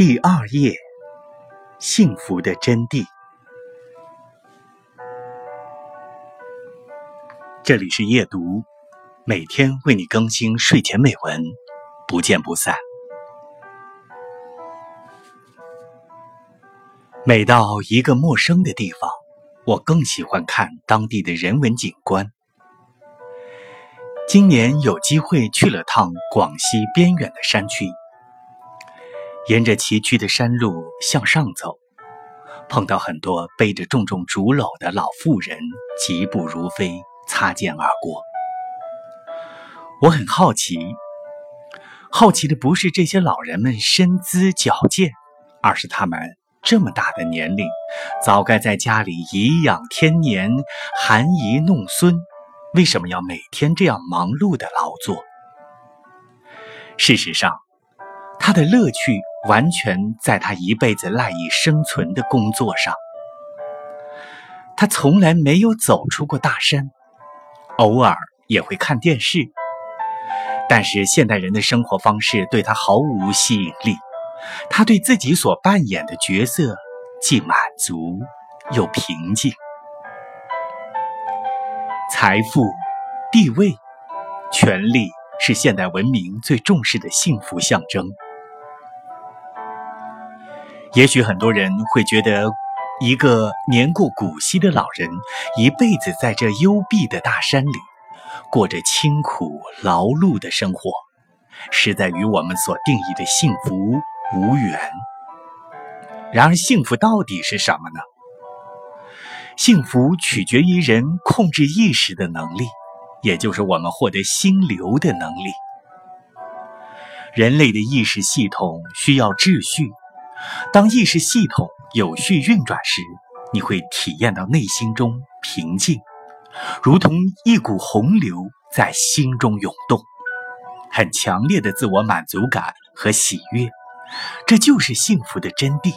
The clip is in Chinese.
第二页，幸福的真谛。这里是夜读，每天为你更新睡前美文，不见不散。每到一个陌生的地方，我更喜欢看当地的人文景观。今年有机会去了趟广西边远的山区。沿着崎岖的山路向上走，碰到很多背着重重竹篓的老妇人，疾步如飞，擦肩而过。我很好奇，好奇的不是这些老人们身姿矫健，而是他们这么大的年龄，早该在家里颐养天年、含饴弄孙，为什么要每天这样忙碌的劳作？事实上，他的乐趣。完全在他一辈子赖以生存的工作上。他从来没有走出过大山，偶尔也会看电视。但是现代人的生活方式对他毫无吸引力。他对自己所扮演的角色既满足又平静。财富、地位、权力是现代文明最重视的幸福象征。也许很多人会觉得，一个年过古稀的老人，一辈子在这幽闭的大山里，过着清苦劳碌的生活，实在与我们所定义的幸福无缘。然而，幸福到底是什么呢？幸福取决于人控制意识的能力，也就是我们获得心流的能力。人类的意识系统需要秩序。当意识系统有序运转时，你会体验到内心中平静，如同一股洪流在心中涌动，很强烈的自我满足感和喜悦，这就是幸福的真谛。